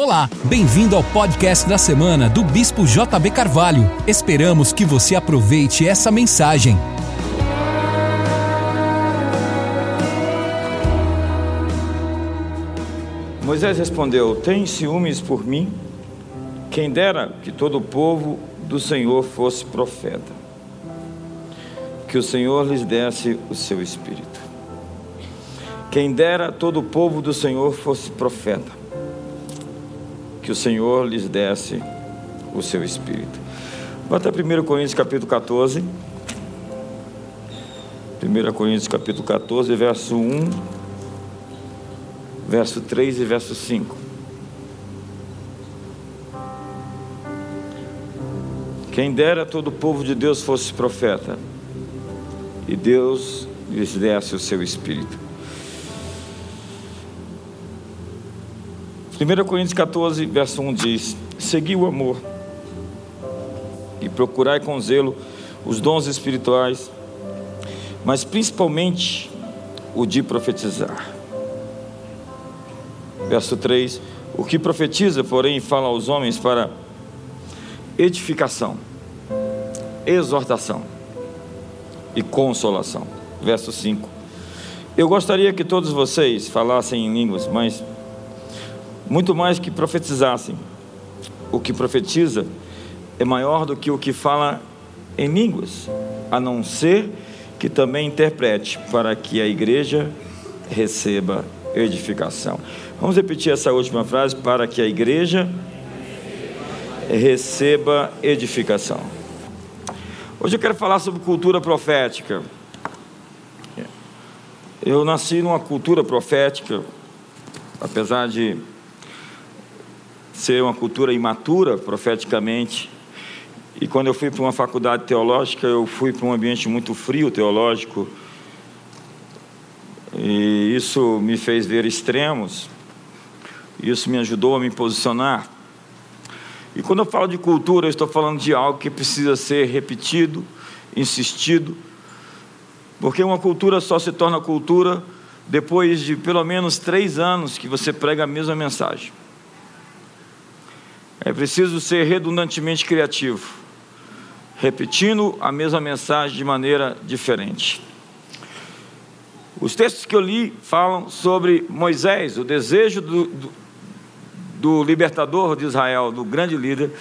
Olá, bem-vindo ao podcast da semana do Bispo JB Carvalho. Esperamos que você aproveite essa mensagem. Moisés respondeu: Tem ciúmes por mim? Quem dera que todo o povo do Senhor fosse profeta, que o Senhor lhes desse o seu espírito. Quem dera todo o povo do Senhor fosse profeta, que o Senhor lhes desse o seu espírito. Bota 1 Coríntios capítulo 14. 1 Coríntios capítulo 14, verso 1, verso 3 e verso 5. Quem dera todo o povo de Deus fosse profeta, e Deus lhes desse o seu espírito. 1 Coríntios 14, verso 1 diz: Segui o amor e procurai com zelo os dons espirituais, mas principalmente o de profetizar. Verso 3: O que profetiza, porém, fala aos homens para edificação, exortação e consolação. Verso 5: Eu gostaria que todos vocês falassem em línguas, mas muito mais que profetizassem. O que profetiza é maior do que o que fala em línguas, a não ser que também interprete, para que a igreja receba edificação. Vamos repetir essa última frase: para que a igreja receba edificação. Hoje eu quero falar sobre cultura profética. Eu nasci numa cultura profética, apesar de ser uma cultura imatura profeticamente. E quando eu fui para uma faculdade teológica, eu fui para um ambiente muito frio teológico. E isso me fez ver extremos. Isso me ajudou a me posicionar. E quando eu falo de cultura, eu estou falando de algo que precisa ser repetido, insistido, porque uma cultura só se torna cultura depois de pelo menos três anos que você prega a mesma mensagem. É preciso ser redundantemente criativo, repetindo a mesma mensagem de maneira diferente. Os textos que eu li falam sobre Moisés, o desejo do, do, do libertador de Israel, do grande líder,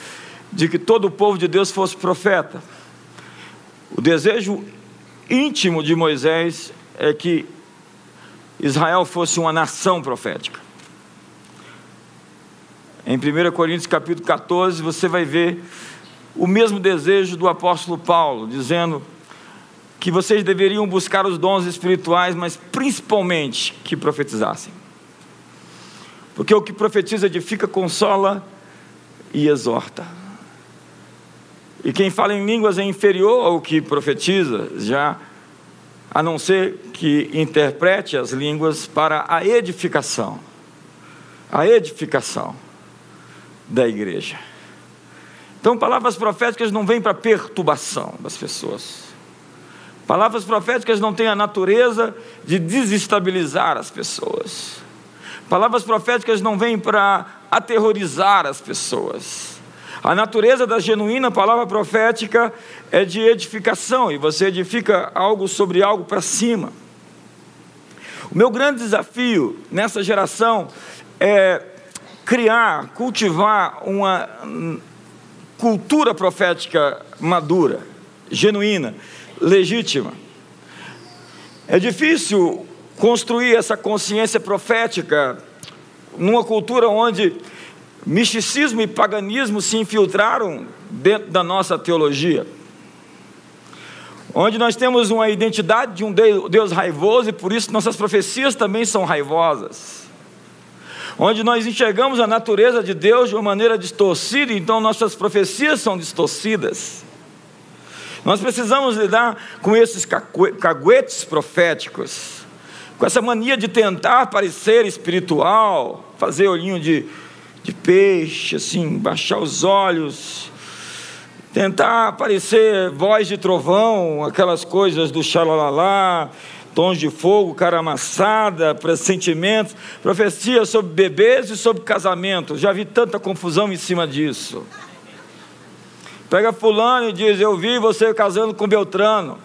de que todo o povo de Deus fosse profeta. O desejo íntimo de Moisés é que Israel fosse uma nação profética. Em 1 Coríntios capítulo 14, você vai ver o mesmo desejo do apóstolo Paulo, dizendo que vocês deveriam buscar os dons espirituais, mas principalmente que profetizassem. Porque o que profetiza edifica, consola e exorta. E quem fala em línguas é inferior ao que profetiza, já a não ser que interprete as línguas para a edificação. A edificação da igreja. Então, palavras proféticas não vêm para perturbação das pessoas. Palavras proféticas não têm a natureza de desestabilizar as pessoas. Palavras proféticas não vêm para aterrorizar as pessoas. A natureza da genuína palavra profética é de edificação, e você edifica algo sobre algo para cima. O meu grande desafio nessa geração é criar, cultivar uma cultura profética madura, genuína, legítima. É difícil construir essa consciência profética numa cultura onde misticismo e paganismo se infiltraram dentro da nossa teologia. Onde nós temos uma identidade de um Deus raivoso e por isso nossas profecias também são raivosas onde nós enxergamos a natureza de Deus de uma maneira distorcida, então nossas profecias são distorcidas. Nós precisamos lidar com esses caguetes proféticos, com essa mania de tentar parecer espiritual, fazer olhinho de, de peixe, assim, baixar os olhos, tentar parecer voz de trovão, aquelas coisas do xalalá, tons de fogo, cara amassada, pressentimentos, profecia sobre bebês e sobre casamento. Já vi tanta confusão em cima disso. Pega fulano e diz: Eu vi você casando com Beltrano.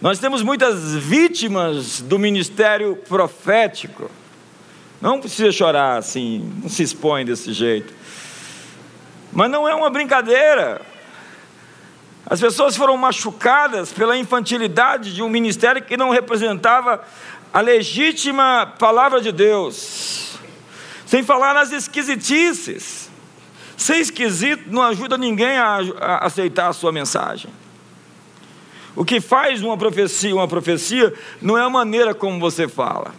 Nós temos muitas vítimas do ministério profético. Não precisa chorar assim, não se expõe desse jeito. Mas não é uma brincadeira. As pessoas foram machucadas pela infantilidade de um ministério que não representava a legítima palavra de Deus. Sem falar nas esquisitices. Ser esquisito não ajuda ninguém a, a aceitar a sua mensagem. O que faz uma profecia uma profecia não é a maneira como você fala.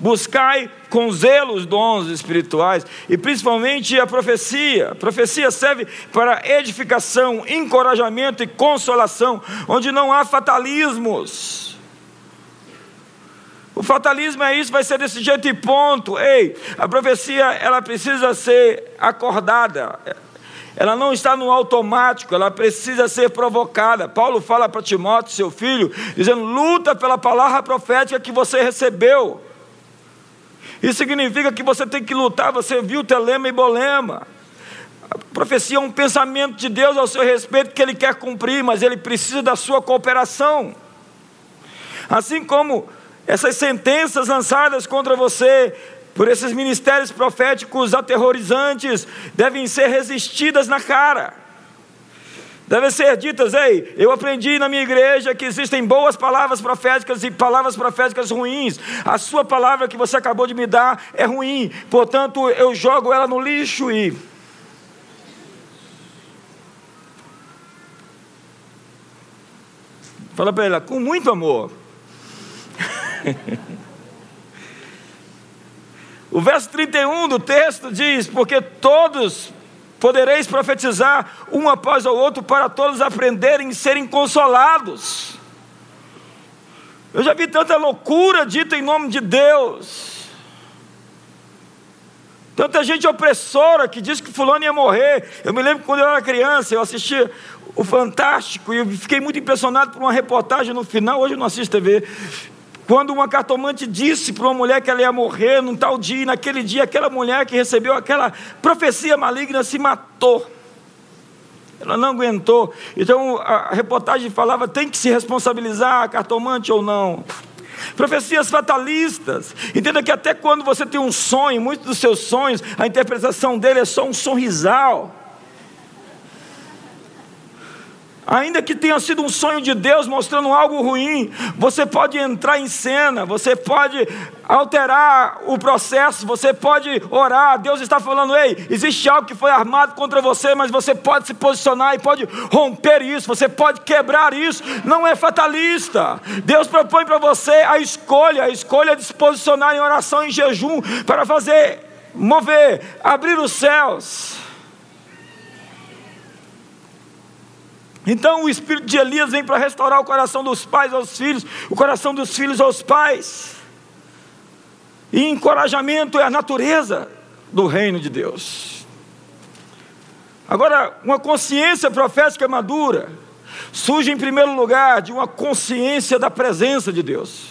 Buscai com zelo os dons espirituais e principalmente a profecia. A profecia serve para edificação, encorajamento e consolação, onde não há fatalismos. O fatalismo é isso, vai ser desse jeito e ponto. Ei, a profecia ela precisa ser acordada ela não está no automático, ela precisa ser provocada. Paulo fala para Timóteo, seu filho, dizendo: luta pela palavra profética que você recebeu. Isso significa que você tem que lutar, você viu telema e bolema. A profecia é um pensamento de Deus ao seu respeito que Ele quer cumprir, mas Ele precisa da sua cooperação. Assim como essas sentenças lançadas contra você por esses ministérios proféticos aterrorizantes, devem ser resistidas na cara. Devem ser ditas, ei, eu aprendi na minha igreja que existem boas palavras proféticas e palavras proféticas ruins. A sua palavra que você acabou de me dar é ruim, portanto eu jogo ela no lixo e. Fala para ela, com muito amor. O verso 31 do texto diz: Porque todos podereis profetizar um após o outro, para todos aprenderem e serem consolados. Eu já vi tanta loucura dita em nome de Deus. Tanta gente opressora que diz que fulano ia morrer. Eu me lembro quando eu era criança, eu assistia o Fantástico e eu fiquei muito impressionado por uma reportagem no final. Hoje eu não assisto TV. Quando uma cartomante disse para uma mulher que ela ia morrer num tal dia, e naquele dia aquela mulher que recebeu aquela profecia maligna se matou. Ela não aguentou. Então a reportagem falava: tem que se responsabilizar a cartomante ou não. Profecias fatalistas. Entenda que até quando você tem um sonho, muitos dos seus sonhos, a interpretação dele é só um sorrisal. Ainda que tenha sido um sonho de Deus mostrando algo ruim, você pode entrar em cena, você pode alterar o processo, você pode orar. Deus está falando: ei, existe algo que foi armado contra você, mas você pode se posicionar e pode romper isso, você pode quebrar isso. Não é fatalista. Deus propõe para você a escolha, a escolha de se posicionar em oração, em jejum, para fazer mover, abrir os céus. Então o espírito de Elias vem para restaurar o coração dos pais aos filhos, o coração dos filhos aos pais. E encorajamento é a natureza do reino de Deus. Agora, uma consciência profética madura surge em primeiro lugar de uma consciência da presença de Deus.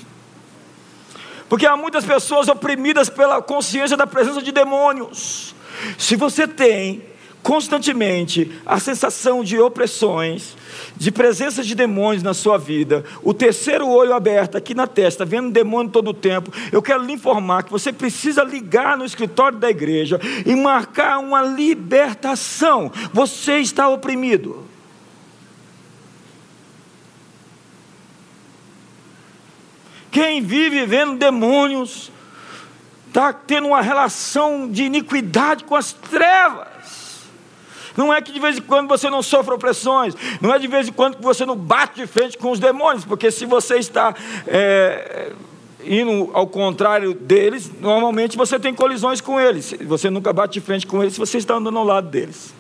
Porque há muitas pessoas oprimidas pela consciência da presença de demônios. Se você tem constantemente a sensação de opressões, de presença de demônios na sua vida, o terceiro olho aberto aqui na testa, vendo demônio todo o tempo, eu quero lhe informar que você precisa ligar no escritório da igreja e marcar uma libertação. Você está oprimido. Quem vive vendo demônios, está tendo uma relação de iniquidade com as trevas. Não é que de vez em quando você não sofre opressões, não é de vez em quando que você não bate de frente com os demônios, porque se você está é, indo ao contrário deles, normalmente você tem colisões com eles. Você nunca bate de frente com eles se você está andando ao lado deles.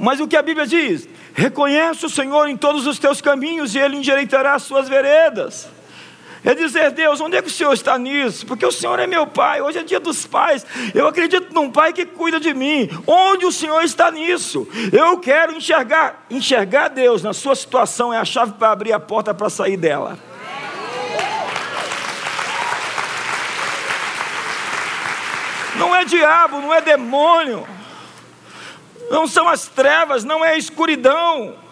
Mas o que a Bíblia diz? Reconhece o Senhor em todos os teus caminhos e Ele endireitará as suas veredas. É dizer, Deus, onde é que o Senhor está nisso? Porque o Senhor é meu pai, hoje é dia dos pais. Eu acredito num pai que cuida de mim. Onde o Senhor está nisso? Eu quero enxergar. Enxergar Deus na sua situação é a chave para abrir a porta para sair dela. Não é diabo, não é demônio, não são as trevas, não é a escuridão.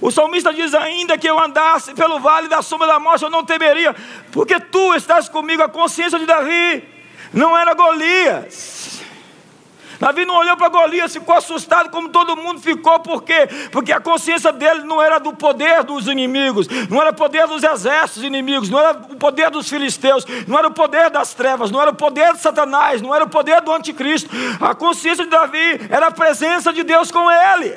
O salmista diz: Ainda que eu andasse pelo vale da sombra da morte, eu não temeria, porque tu estás comigo. A consciência de Davi não era Golias. Davi não olhou para Golias, ficou assustado como todo mundo ficou, por quê? Porque a consciência dele não era do poder dos inimigos, não era o poder dos exércitos inimigos, não era o poder dos filisteus, não era o poder das trevas, não era o poder de Satanás, não era o poder do anticristo. A consciência de Davi era a presença de Deus com ele.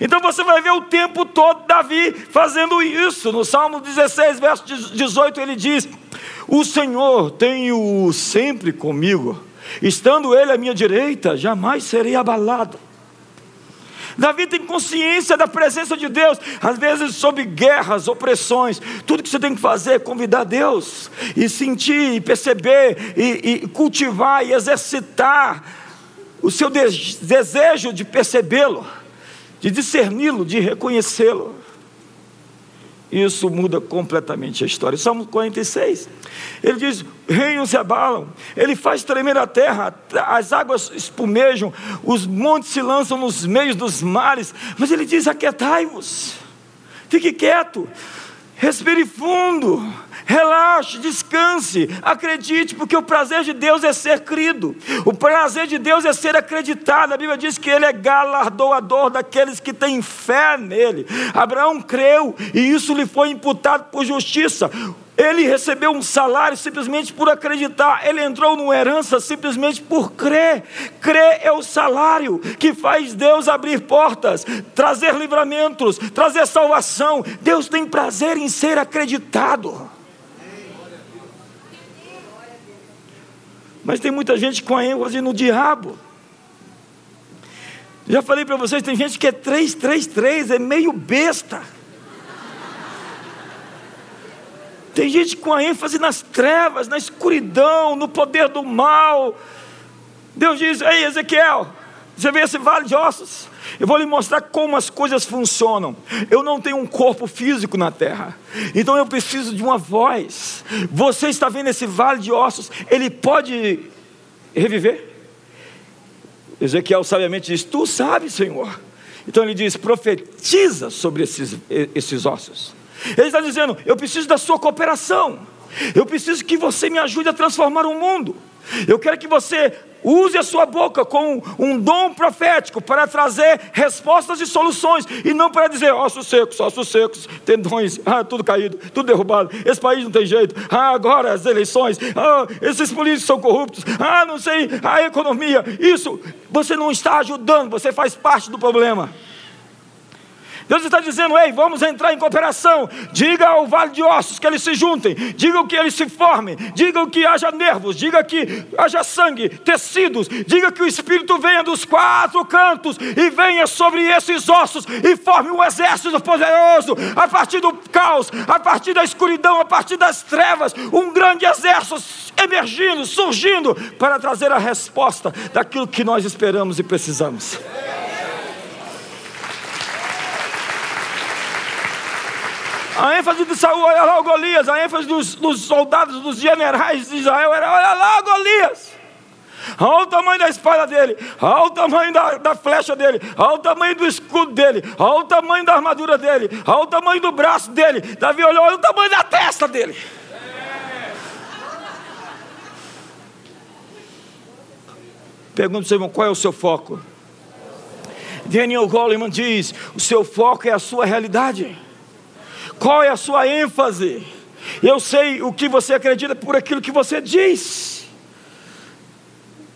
Então você vai ver o tempo todo Davi fazendo isso. No Salmo 16, verso 18, ele diz: O Senhor tem-o sempre comigo Estando ele à minha direita, jamais serei abalado. Davi tem consciência da presença de Deus, às vezes sob guerras, opressões. Tudo que você tem que fazer é convidar Deus e sentir, e perceber, e, e cultivar e exercitar o seu desejo de percebê-lo, de discerni-lo, de reconhecê-lo. Isso muda completamente a história. Salmo 46. Ele diz: reinos se abalam, ele faz tremer a terra, as águas espumejam, os montes se lançam nos meios dos mares. Mas ele diz: aquietai-vos, fique quieto, respire fundo Relaxe, descanse, acredite, porque o prazer de Deus é ser crido, o prazer de Deus é ser acreditado. A Bíblia diz que Ele é galardoador daqueles que têm fé nele. Abraão creu e isso lhe foi imputado por justiça. Ele recebeu um salário simplesmente por acreditar. Ele entrou numa herança simplesmente por crer. Crer é o salário que faz Deus abrir portas, trazer livramentos, trazer salvação. Deus tem prazer em ser acreditado. Mas tem muita gente com a ênfase no diabo. Já falei para vocês, tem gente que é 333, é meio besta. Tem gente com a ênfase nas trevas, na escuridão, no poder do mal. Deus diz: Ei, Ezequiel, você vê esse vale de ossos? Eu vou lhe mostrar como as coisas funcionam. Eu não tenho um corpo físico na terra, então eu preciso de uma voz. Você está vendo esse vale de ossos? Ele pode reviver? Ezequiel sabiamente diz: Tu sabes, Senhor. Então ele diz: profetiza sobre esses, esses ossos. Ele está dizendo: Eu preciso da sua cooperação. Eu preciso que você me ajude a transformar o mundo. Eu quero que você Use a sua boca com um dom profético para trazer respostas e soluções, e não para dizer ossos secos, ossos secos, tendões, ah, tudo caído, tudo derrubado, esse país não tem jeito, ah, agora as eleições, ah, esses políticos são corruptos, ah, não sei, a economia, isso, você não está ajudando, você faz parte do problema. Deus está dizendo: ei, vamos entrar em cooperação. Diga ao vale de ossos que eles se juntem, diga que eles se formem, diga que haja nervos, diga que haja sangue, tecidos, diga que o Espírito venha dos quatro cantos e venha sobre esses ossos e forme um exército poderoso. A partir do caos, a partir da escuridão, a partir das trevas, um grande exército emergindo, surgindo para trazer a resposta daquilo que nós esperamos e precisamos. A ênfase de Saul, olha lá o Golias, a ênfase dos, dos soldados, dos generais de Israel era: olha lá o Golias. Olha o tamanho da espada dele, olha o tamanho da, da, flecha dele, olha o tamanho do escudo dele, olha o tamanho da armadura dele, olha o tamanho do braço dele. Davi olhou, olha o tamanho da testa dele. Pergunta seu irmão, qual é o seu foco? Daniel Goleman diz: o seu foco é a sua realidade. Qual é a sua ênfase? Eu sei o que você acredita por aquilo que você diz.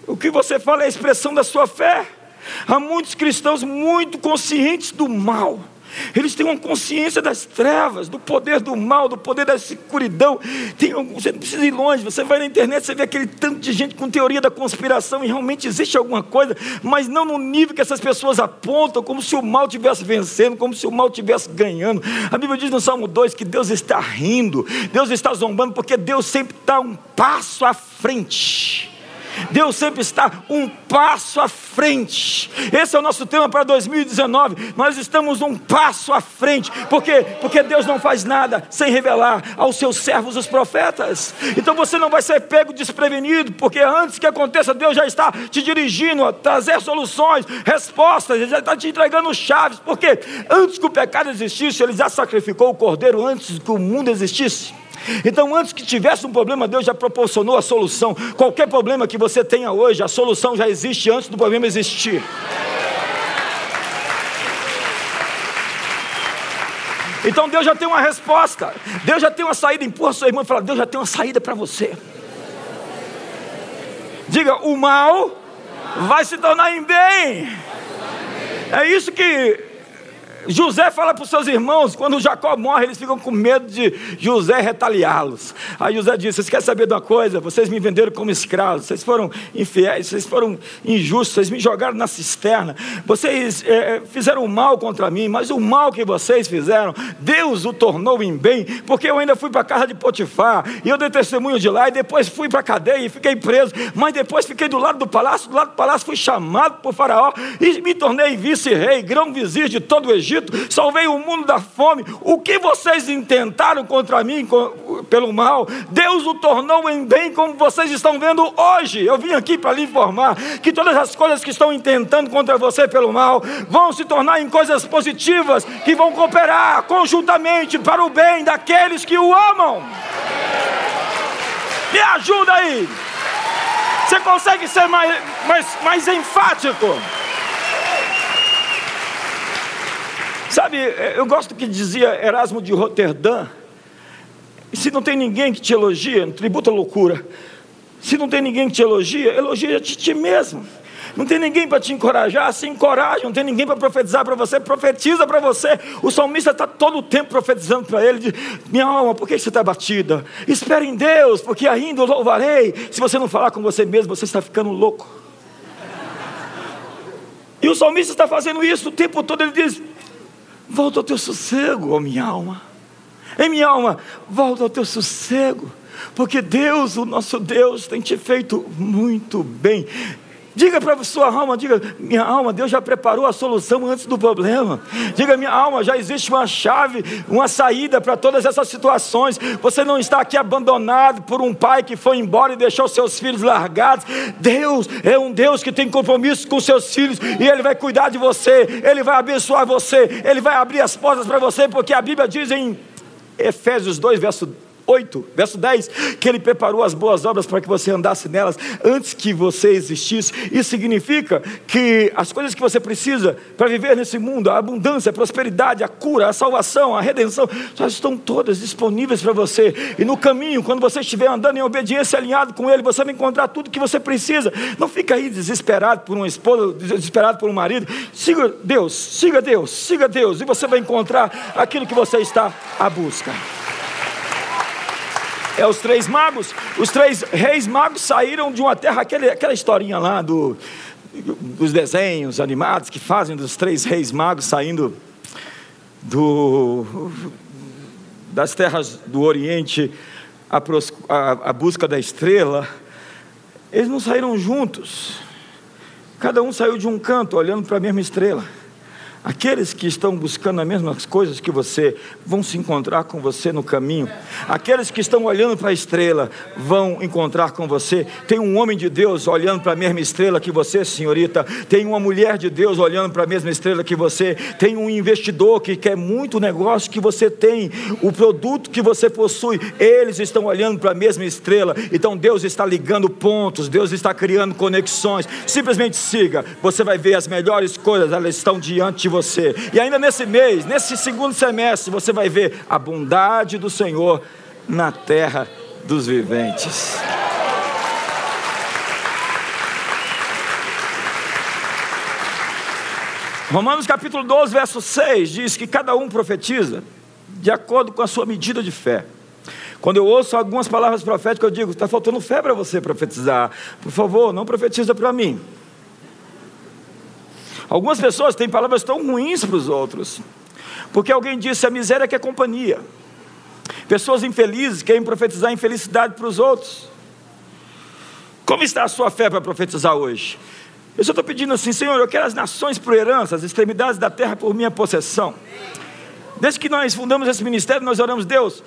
O que você fala é a expressão da sua fé. Há muitos cristãos muito conscientes do mal, Eles têm uma consciência das trevas, do poder do mal, do poder da escuridão. Tem, você não precisa ir longe, você vai na internet, você vê aquele tanto de gente com teoria da conspiração e realmente existe alguma coisa, mas não no nível que essas pessoas apontam, como se o mal estivesse vencendo, como se o mal estivesse ganhando. A Bíblia diz no Salmo 2 que Deus está rindo, Deus está zombando, porque Deus sempre está um passo à frente. Deus sempre está um passo à frente. Esse é o nosso tema para 2019. Nós estamos um passo à frente. Por quê? Porque Deus não faz nada sem revelar aos seus servos, os profetas. Então você não vai ser pego desprevenido, porque antes que aconteça, Deus já está te dirigindo a trazer soluções, respostas, Ele já está te entregando chaves. Porque antes que o pecado existisse, Ele já sacrificou o cordeiro antes que o mundo existisse. Então, antes que tivesse um problema, Deus já proporcionou a solução. Qualquer problema que você tenha hoje, a solução já existe antes do problema existir. Então Deus já tem uma resposta, Deus já tem uma saída. Empurra sua irmã e fala: Deus já tem uma saída para você. Diga: o mal vai se tornar em bem. É isso que José fala para os seus irmãos, quando Jacó morre, eles ficam com medo de José retaliá-los. Aí José diz: Vocês querem saber de uma coisa? Vocês me venderam como escravos, vocês foram infiéis, vocês foram injustos, vocês me jogaram na cisterna, vocês é, fizeram mal contra mim, mas o mal que vocês fizeram, Deus o tornou em bem, porque eu ainda fui para a casa de Potifar, e eu dei testemunho de lá, e depois fui para a cadeia e fiquei preso, mas depois fiquei do lado do palácio, do lado do palácio fui chamado por Faraó, e me tornei vice-rei, grão-vizir de todo o Egito Egito, salvei o mundo da fome. O que vocês intentaram contra mim pelo mal, Deus o tornou em bem, como vocês estão vendo hoje. Eu vim aqui para lhe informar que todas as coisas que estão intentando contra você pelo mal vão se tornar em coisas positivas que vão cooperar conjuntamente para o bem daqueles que o amam. Me ajuda aí. Você consegue ser mais, mais, mais enfático? Sabe, é, eu gosto que dizia Erasmo de Roterdã. Se não tem ninguém que te elogia, tributa loucura. Se não tem ninguém que te elogia, elogia de ti mesmo. Não tem ninguém para te encorajar, se encoraja. Não tem ninguém para profetizar para você, profetiza para você. O salmista está todo o tempo profetizando para ele: de, Minha alma, por que você está batida? Espere em Deus, porque ainda o louvarei. Se você não falar com você mesmo, você está ficando louco. E o salmista está fazendo isso o tempo todo. Ele diz: volta ao teu sossego, ó minha alma. Em minha alma, volta ao teu sossego, porque Deus, o nosso Deus, tem te feito muito bem. Diga para sua alma, diga, minha alma, Deus já preparou a solução antes do problema. Diga, minha alma, já existe uma chave, uma saída para todas essas situações. Você não está aqui abandonado por um pai que foi embora e deixou seus filhos largados. Deus é um Deus que tem compromisso com seus filhos e Ele vai cuidar de você, Ele vai abençoar você, Ele vai abrir as portas para você, porque a Bíblia diz em Efésios 2, verso 8, verso 10, que ele preparou as boas obras para que você andasse nelas antes que você existisse. Isso significa que as coisas que você precisa para viver nesse mundo, a abundância, a prosperidade, a cura, a salvação, a redenção, já estão todas disponíveis para você. E no caminho, quando você estiver andando em obediência alinhado com ele, você vai encontrar tudo que você precisa. Não fica aí desesperado por uma esposa, desesperado por um marido. Siga Deus, siga Deus, siga Deus, e você vai encontrar aquilo que você está à busca. É os três magos. Os três reis magos saíram de uma terra, aquele, aquela historinha lá do, dos desenhos animados que fazem dos três reis magos saindo do, das terras do Oriente à, à busca da estrela. Eles não saíram juntos. Cada um saiu de um canto, olhando para a mesma estrela. Aqueles que estão buscando as mesmas coisas que você vão se encontrar com você no caminho. Aqueles que estão olhando para a estrela vão encontrar com você. Tem um homem de Deus olhando para a mesma estrela que você, senhorita. Tem uma mulher de Deus olhando para a mesma estrela que você. Tem um investidor que quer muito o negócio que você tem, o produto que você possui. Eles estão olhando para a mesma estrela. Então Deus está ligando pontos, Deus está criando conexões. Simplesmente siga. Você vai ver as melhores coisas, elas estão diante de você. E ainda nesse mês, nesse segundo semestre, você vai ver a bondade do Senhor na terra dos viventes. Romanos capítulo 12, verso 6 diz que cada um profetiza de acordo com a sua medida de fé. Quando eu ouço algumas palavras proféticas, eu digo: está faltando fé para você profetizar. Por favor, não profetiza para mim. Algumas pessoas têm palavras tão ruins para os outros, porque alguém disse: a miséria que é companhia. Pessoas infelizes querem profetizar infelicidade para os outros. Como está a sua fé para profetizar hoje? Eu só estou pedindo assim, Senhor, eu quero as nações por herança, as extremidades da terra por minha possessão. Desde que nós fundamos esse ministério, nós oramos, Deus,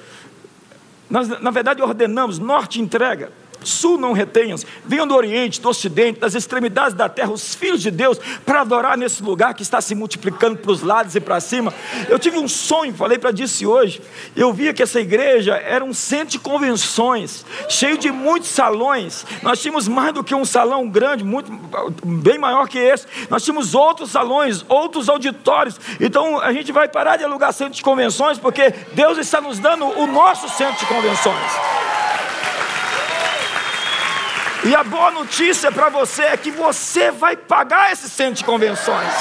nós, na verdade, ordenamos: norte entrega, sul não retenhas, venham do oriente, do ocidente, das extremidades da terra, os filhos de Deus, para adorar nesse lugar que está se multiplicando para os lados e para cima. Eu tive um sonho, falei para disse hoje. Eu via que essa igreja era um centro de convenções, cheio de muitos salões. Nós tínhamos mais do que um salão grande, muito bem maior que esse. Nós tínhamos outros salões, outros auditórios. Então a gente vai parar de alugar centro de convenções, porque Deus está nos dando o nosso centro de convenções. E a boa notícia para você é que você vai pagar esse centro de convenções.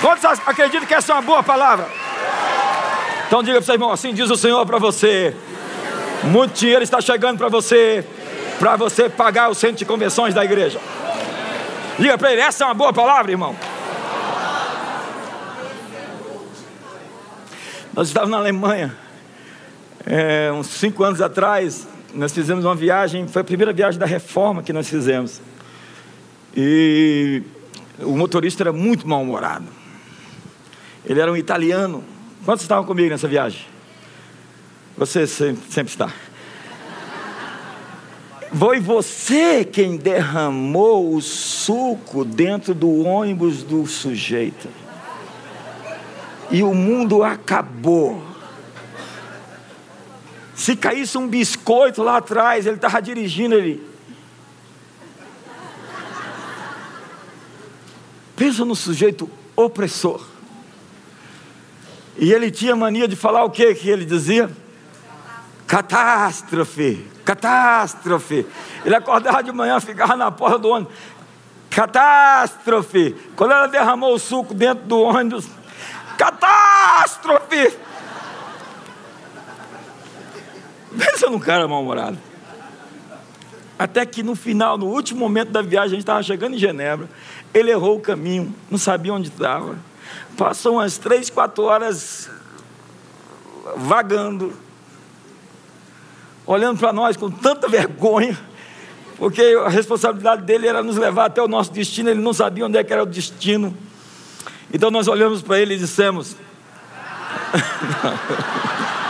Quantos acreditam que essa é uma boa palavra? Então diga para seu irmão assim: diz o Senhor para você. Muito dinheiro está chegando para você, para você pagar o centro de convenções da igreja. Diga para ele: essa é uma boa palavra, irmão. Nós estávamos na Alemanha é, uns cinco anos atrás, nós fizemos uma viagem, foi a primeira viagem da reforma que nós fizemos. E o motorista era muito mal-humorado. Ele era um italiano. Quantos estavam comigo nessa viagem? Você sempre, sempre está. Foi você quem derramou o suco dentro do ônibus do sujeito. E o mundo acabou. Se caísse um biscoito lá atrás, ele estava dirigindo ele. Pensa no sujeito opressor. E ele tinha mania de falar o que que ele dizia? Catástrofe, catástrofe. Ele acordava de manhã, ficava na porta do ônibus. Catástrofe. Quando ela derramou o suco dentro do ônibus, catástrofe. Pensa num cara mal-humorado. Até que no final, no último momento da viagem, a gente estava chegando em Genebra. Ele errou o caminho, não sabia onde estava. Passou umas três, quatro horas vagando, olhando para nós com tanta vergonha, porque a responsabilidade dele era nos levar até o nosso destino, ele não sabia onde é que era o destino. Então nós olhamos para ele e dissemos: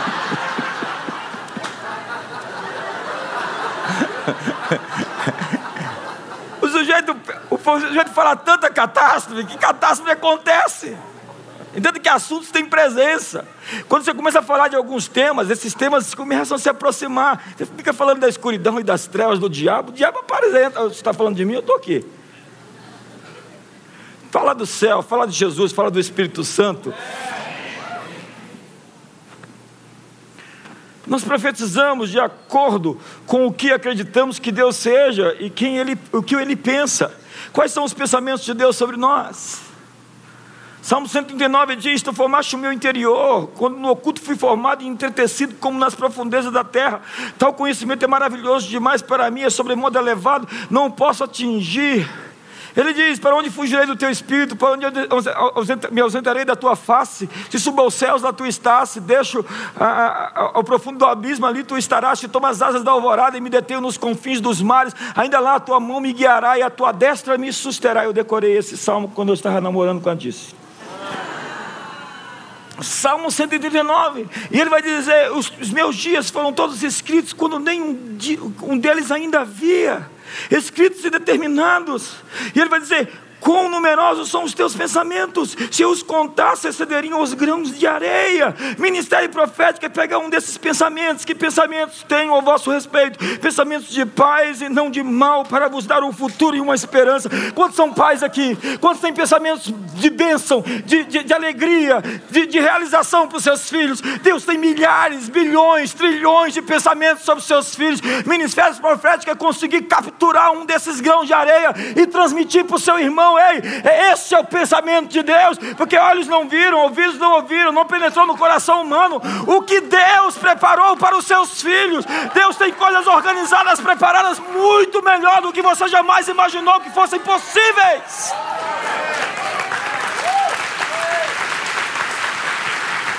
o sujeito, o sujeito fala tanta catástrofe, que catástrofe acontece. Entende que assuntos têm presença. Quando você começa a falar de alguns temas, esses temas começam a se aproximar. Você fica falando da escuridão e das trevas do diabo, o diabo aparece. Você está falando de mim, eu estou aqui. Fala do céu, fala de Jesus, fala do Espírito Santo. Nós profetizamos de acordo com o que acreditamos que Deus seja e quem ele, o que Ele pensa. Quais são os pensamentos de Deus sobre nós? Salmo 139 diz: Tu formaste o meu interior, quando no oculto fui formado e entretecido como nas profundezas da terra. Tal conhecimento é maravilhoso demais para mim, é sobremodo elevado, não posso atingir. Ele diz: Para onde fugirei do teu espírito? Para onde me ausentarei da tua face? Se subo aos céus, lá tu estás. Se deixo ao profundo do abismo, ali tu estarás. Se tomo as asas da alvorada e me detenho nos confins dos mares, ainda lá a tua mão me guiará e a tua destra me susterá. Eu decorei esse salmo quando eu estava namorando com a Disse. Salmo 139, e ele vai dizer: os, os, meus dias foram todos escritos quando nem um, um deles ainda havia escritos e determinados. E ele vai dizer: Quão numerosos são os teus pensamentos? Se eu os contasse, excederiam os grãos de areia. Ministério profético é pegar um desses pensamentos. Que pensamentos tenho ao vosso respeito? Pensamentos de paz e não de mal, para vos dar um futuro e uma esperança. Quantos são pais aqui? Quantos têm pensamentos de bênção, de, de, de alegria, de, de realização para os seus filhos? Deus tem milhares, bilhões, trilhões de pensamentos sobre os seus filhos. Ministério profético é conseguir capturar um desses grãos de areia e transmitir para o seu irmão: ei, esse é o pensamento de Deus, porque olhos não viram, ouvidos não ouviram, não penetrou no coração humano o que Deus preparou para os seus filhos. Deus tem coisas organizadas, preparadas muito melhor do que você jamais imaginou que fossem possíveis.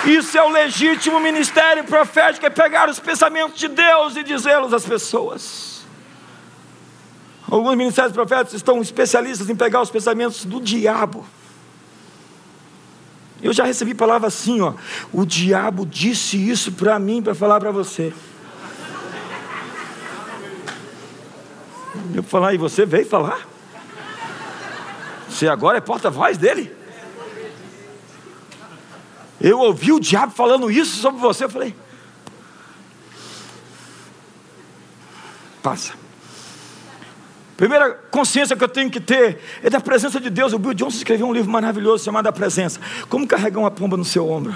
Isso é o legítimo ministério profético, é pegar os pensamentos de Deus e dizê-los às pessoas. Alguns ministérios proféticos estão especialistas em pegar os pensamentos do diabo. Eu já recebi palavra assim, ó. O diabo disse isso para mim para falar para você. Eu falar, e você veio falar? Você agora é porta-voz dele? Eu ouvi o diabo falando isso sobre você. Eu falei: passa. Primeira consciência que eu tenho que ter é da presença de Deus. O Bill Johnson escreveu um livro maravilhoso chamado A Presença. Como carregar uma pomba no seu ombro?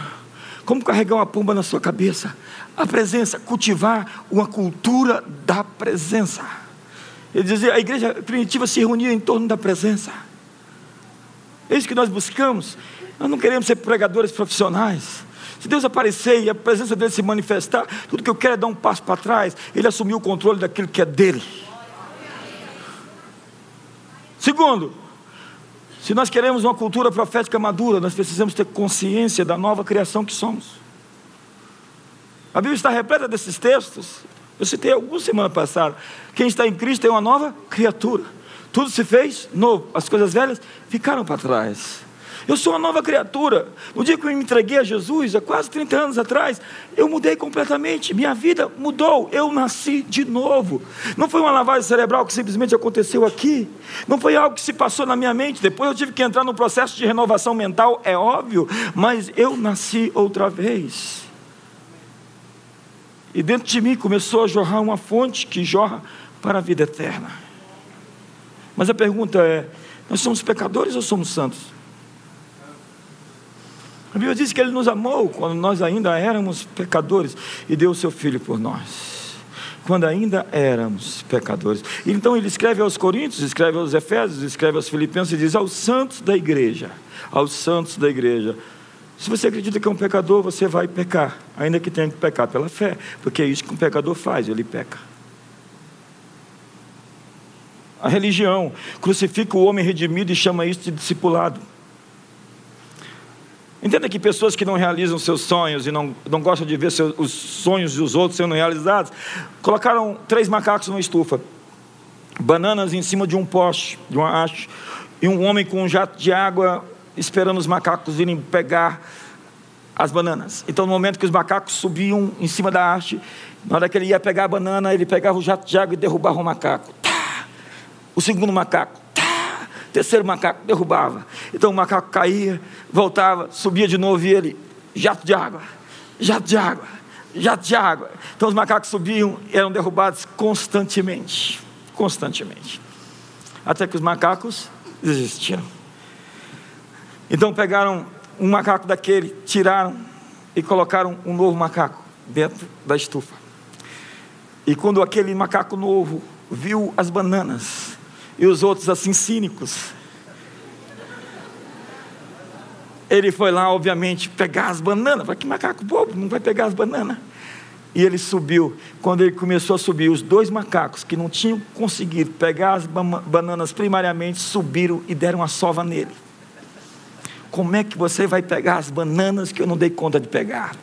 Como carregar uma pomba na sua cabeça? A presença, cultivar uma cultura da presença. Ele dizia: a igreja primitiva se reunia em torno da presença. É isso que nós buscamos. Nós não queremos ser pregadores profissionais. Se Deus aparecer e a presença dele se manifestar, tudo que eu quero é dar um passo para trás. Ele assumiu o controle daquilo que é dele. Segundo, se nós queremos uma cultura profética madura, nós precisamos ter consciência da nova criação que somos. A Bíblia está repleta desses textos. Eu citei alguns semana passada. Quem está em Cristo é uma nova criatura. Tudo se fez novo. As coisas velhas ficaram para trás. Eu sou uma nova criatura. No dia que eu me entreguei a Jesus, há quase 30 anos atrás, eu mudei completamente. Minha vida mudou. Eu nasci de novo. Não foi uma lavagem cerebral que simplesmente aconteceu aqui. Não foi algo que se passou na minha mente. Depois eu tive que entrar no processo de renovação mental, é óbvio. Mas eu nasci outra vez. E dentro de mim começou a jorrar uma fonte que jorra para a vida eterna. Mas a pergunta é: nós somos pecadores ou somos santos? A Bíblia diz que Ele nos amou quando nós ainda éramos pecadores e deu o seu Filho por nós. Quando ainda éramos pecadores. Então ele escreve aos Coríntios, escreve aos Efésios, escreve aos Filipenses e diz aos santos da igreja: aos santos da igreja. Se você acredita que é um pecador, você vai pecar, ainda que tenha que pecar pela fé, porque é isso que um pecador faz, ele peca. A religião crucifica o homem redimido e chama isso de discipulado. Entenda que pessoas que não realizam seus sonhos e não, não gostam de ver seus, os sonhos dos outros sendo realizados, colocaram três macacos numa estufa, bananas em cima de um poste, de uma haste, e um homem com um jato de água esperando os macacos virem pegar as bananas. Então, no momento que os macacos subiam em cima da haste, na hora que ele ia pegar a banana, ele pegava o jato de água e derrubava o macaco. O segundo macaco terceiro macaco derrubava. Então o macaco caía, voltava, subia de novo e ele, jato de água, jato de água, jato de água. Então os macacos subiam e eram derrubados constantemente, constantemente. Até que os macacos desistiram. Então pegaram um macaco daquele, tiraram e colocaram um novo macaco dentro da estufa. E quando aquele macaco novo viu as bananas, e os outros assim cínicos. Ele foi lá, obviamente, pegar as bananas. Falei, que macaco bobo, não vai pegar as bananas. E ele subiu. Quando ele começou a subir, os dois macacos que não tinham conseguido pegar as bananas primariamente subiram e deram a sova nele. Como é que você vai pegar as bananas que eu não dei conta de pegar?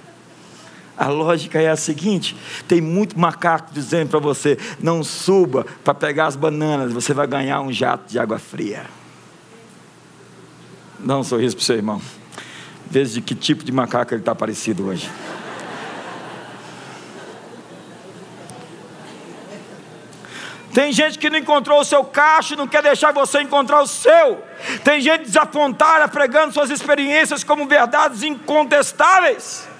A lógica é a seguinte: tem muito macaco dizendo para você, não suba para pegar as bananas, você vai ganhar um jato de água fria. Dá um sorriso para o seu irmão. Veja de que tipo de macaco ele está parecido hoje. Tem gente que não encontrou o seu cacho e não quer deixar você encontrar o seu. Tem gente desapontada pregando suas experiências como verdades incontestáveis.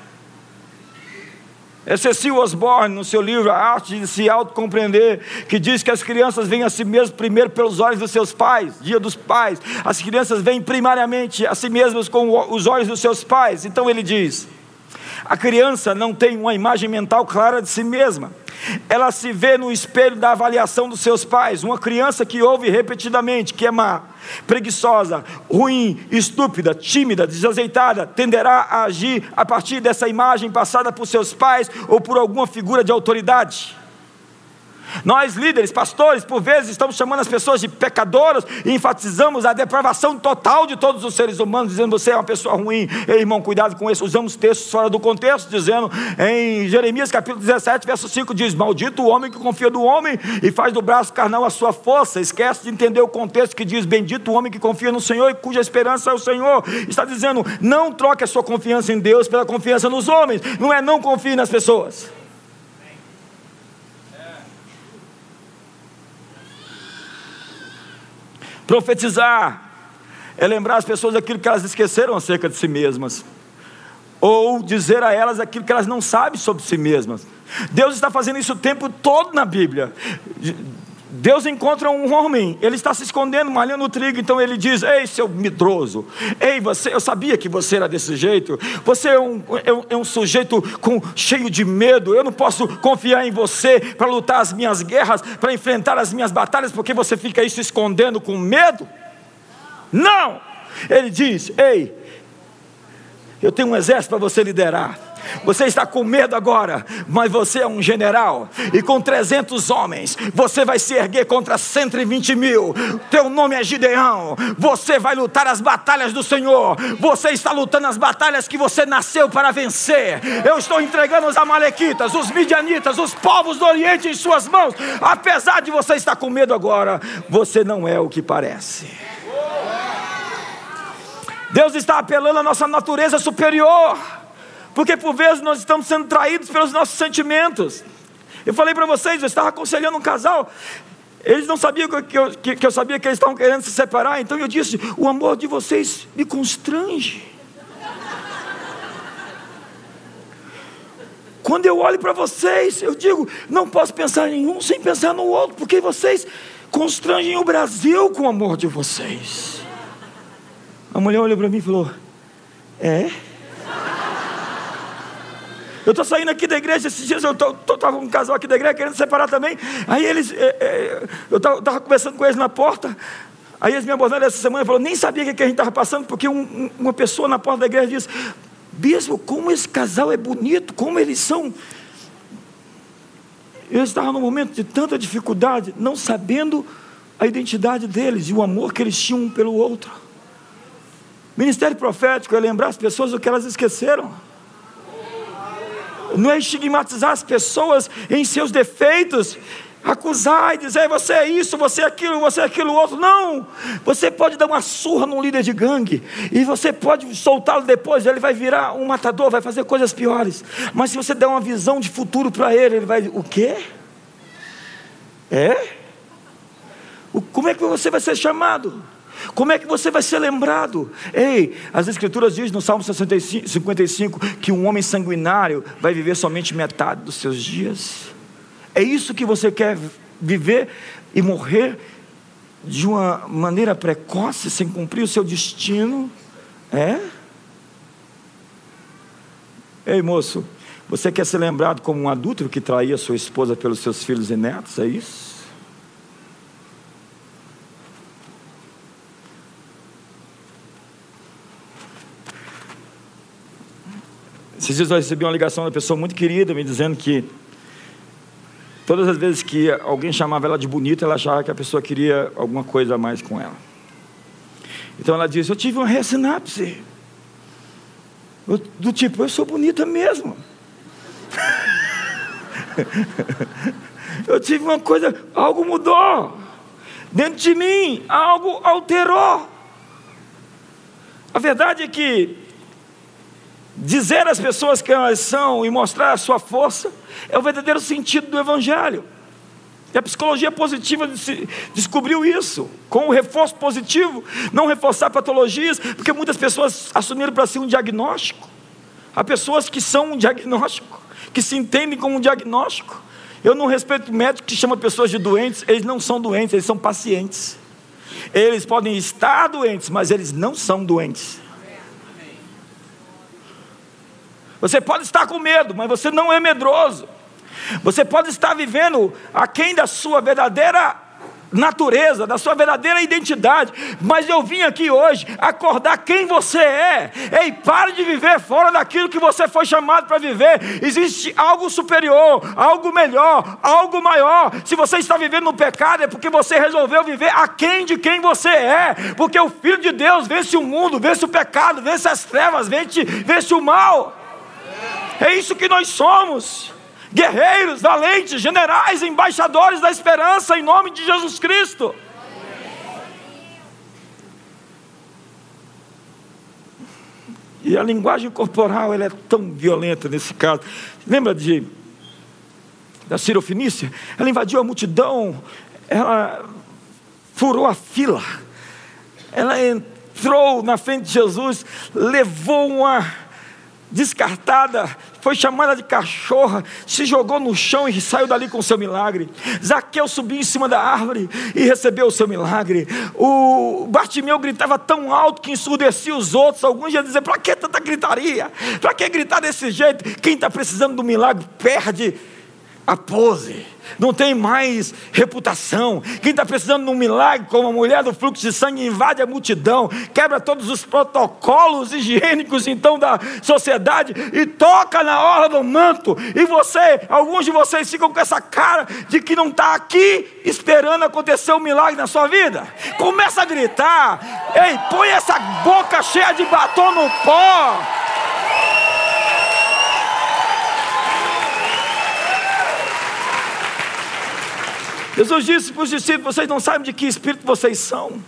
É Cecil Osborne, no seu livro A Arte de Se Autocompreender, que diz que as crianças veem a si mesmas primeiro pelos olhos dos seus pais, dia dos pais. As crianças veem primariamente a si mesmas com os olhos dos seus pais. Então ele diz: a criança não tem uma imagem mental clara de si mesma ela se vê no espelho da avaliação dos seus pais. Uma criança que ouve repetidamente que é má, preguiçosa, ruim, estúpida, tímida, desazeitada, tenderá a agir a partir dessa imagem passada por seus pais ou por alguma figura de autoridade. Nós, líderes, pastores, por vezes estamos chamando as pessoas de pecadoras e enfatizamos a depravação total de todos os seres humanos, dizendo você é uma pessoa ruim. Ei, irmão, cuidado com isso. Usamos textos fora do contexto, dizendo em Jeremias capítulo 17, verso 5: diz: Maldito o homem que confia do homem e faz do braço carnal a sua força. Esquece de entender o contexto que diz: Bendito o homem que confia no Senhor e cuja esperança é o Senhor. Está dizendo: não troque a sua confiança em Deus pela confiança nos homens. Não é não confie nas pessoas. Profetizar é lembrar as pessoas aquilo que elas esqueceram acerca de si mesmas, ou dizer a elas aquilo que elas não sabem sobre si mesmas. Deus está fazendo isso o tempo todo na Bíblia. Deus encontra um homem, ele está se escondendo, malhando o trigo, então ele diz: Ei, seu medroso, ei, você, eu sabia que você era desse jeito, você é um, é é um sujeito com, cheio de medo, eu não posso confiar em você para lutar as minhas guerras, para enfrentar as minhas batalhas, porque você fica aí se escondendo com medo. Não! Ele diz: Ei, eu tenho um exército para você liderar. Você está com medo agora, mas você é um general, e com 300 homens, você vai se erguer contra 120 mil. Teu nome é Gideão. Você vai lutar as batalhas do Senhor. Você está lutando as batalhas que você nasceu para vencer. Eu estou entregando os Amalequitas, os Midianitas, os povos do Oriente em suas mãos. Apesar de você estar com medo agora, você não é o que parece. Deus está apelando à nossa natureza superior. Porque por vezes nós estamos sendo traídos pelos nossos sentimentos. Eu falei para vocês, eu estava aconselhando um casal, eles não sabiam que eu, que, que eu sabia que eles estavam querendo se separar, então eu disse: o amor de vocês me constrange. Quando eu olho para vocês, eu digo: não posso pensar em um sem pensar no outro, porque vocês constrangem o Brasil com o amor de vocês. A mulher olhou para mim e falou: É? Eu estou saindo aqui da igreja, esses dias eu estava com um casal aqui da igreja querendo separar também. Aí eles, é, é, eu estava conversando com eles na porta. Aí eles me abordaram essa semana e falaram, nem sabia o que a gente estava passando, porque um, uma pessoa na porta da igreja disse, Bispo, como esse casal é bonito, como eles são. Eles estavam num momento de tanta dificuldade, não sabendo a identidade deles e o amor que eles tinham um pelo outro. Ministério profético é lembrar as pessoas o que elas esqueceram não é estigmatizar as pessoas em seus defeitos, acusar e dizer você é isso, você é aquilo, você é aquilo outro. Não! Você pode dar uma surra num líder de gangue e você pode soltá-lo depois, ele vai virar um matador, vai fazer coisas piores. Mas se você der uma visão de futuro para ele, ele vai, o quê? É? Como é que você vai ser chamado? Como é que você vai ser lembrado? Ei, as Escrituras dizem no Salmo 65, 55 que um homem sanguinário vai viver somente metade dos seus dias. É isso que você quer viver e morrer de uma maneira precoce, sem cumprir o seu destino? É? Ei, moço, você quer ser lembrado como um adúltero que traía sua esposa pelos seus filhos e netos? É isso? Esses dias eu recebi uma ligação de uma pessoa muito querida me dizendo que todas as vezes que alguém chamava ela de bonita, ela achava que a pessoa queria alguma coisa a mais com ela. Então ela disse: Eu tive uma ressinapse. do tipo, eu sou bonita mesmo. eu tive uma coisa, algo mudou. Dentro de mim, algo alterou. A verdade é que dizer às pessoas quem elas são e mostrar a sua força, é o verdadeiro sentido do Evangelho. E a psicologia positiva descobriu isso, com o reforço positivo, não reforçar patologias, porque muitas pessoas assumiram para si um diagnóstico. Há pessoas que são um diagnóstico, que se entendem como um diagnóstico. Eu não respeito médico que chama pessoas de doentes, eles não são doentes, eles são pacientes. Eles podem estar doentes, mas eles não são doentes. Você pode estar com medo, mas você não é medroso. Você pode estar vivendo aquém da sua verdadeira natureza, da sua verdadeira identidade, mas eu vim aqui hoje acordar quem você é. Ei, pare de viver fora daquilo que você foi chamado para viver. Existe algo superior, algo melhor, algo maior. Se você está vivendo no pecado, é porque você resolveu viver aquém de quem você é. Porque o Filho de Deus vence o mundo, vence o pecado, vence as trevas, vence, vence o mal. É isso que nós somos guerreiros, valentes, generais, embaixadores da esperança em nome de Jesus Cristo. E a linguagem corporal ela é tão violenta nesse caso. Lembra de da Cirofinícia? Ela invadiu a multidão, ela furou a fila, ela entrou na frente de Jesus, levou uma descartada, foi chamada de cachorra, se jogou no chão e saiu dali com o seu milagre. Zaqueu subiu em cima da árvore e recebeu o seu milagre. O Bartimeu gritava tão alto que ensurdecia os outros. Alguns iam dizer: para que tanta gritaria? Para que gritar desse jeito? Quem está precisando do milagre perde a pose não tem mais reputação. Quem está precisando de um milagre, como a mulher do fluxo de sangue, invade a multidão, quebra todos os protocolos higiênicos então da sociedade e toca na orla do manto. E você, alguns de vocês ficam com essa cara de que não está aqui esperando acontecer um milagre na sua vida. Começa a gritar, ei, põe essa boca cheia de batom no pó. Jesus disse para os discípulos: vocês não sabem de que espírito vocês são.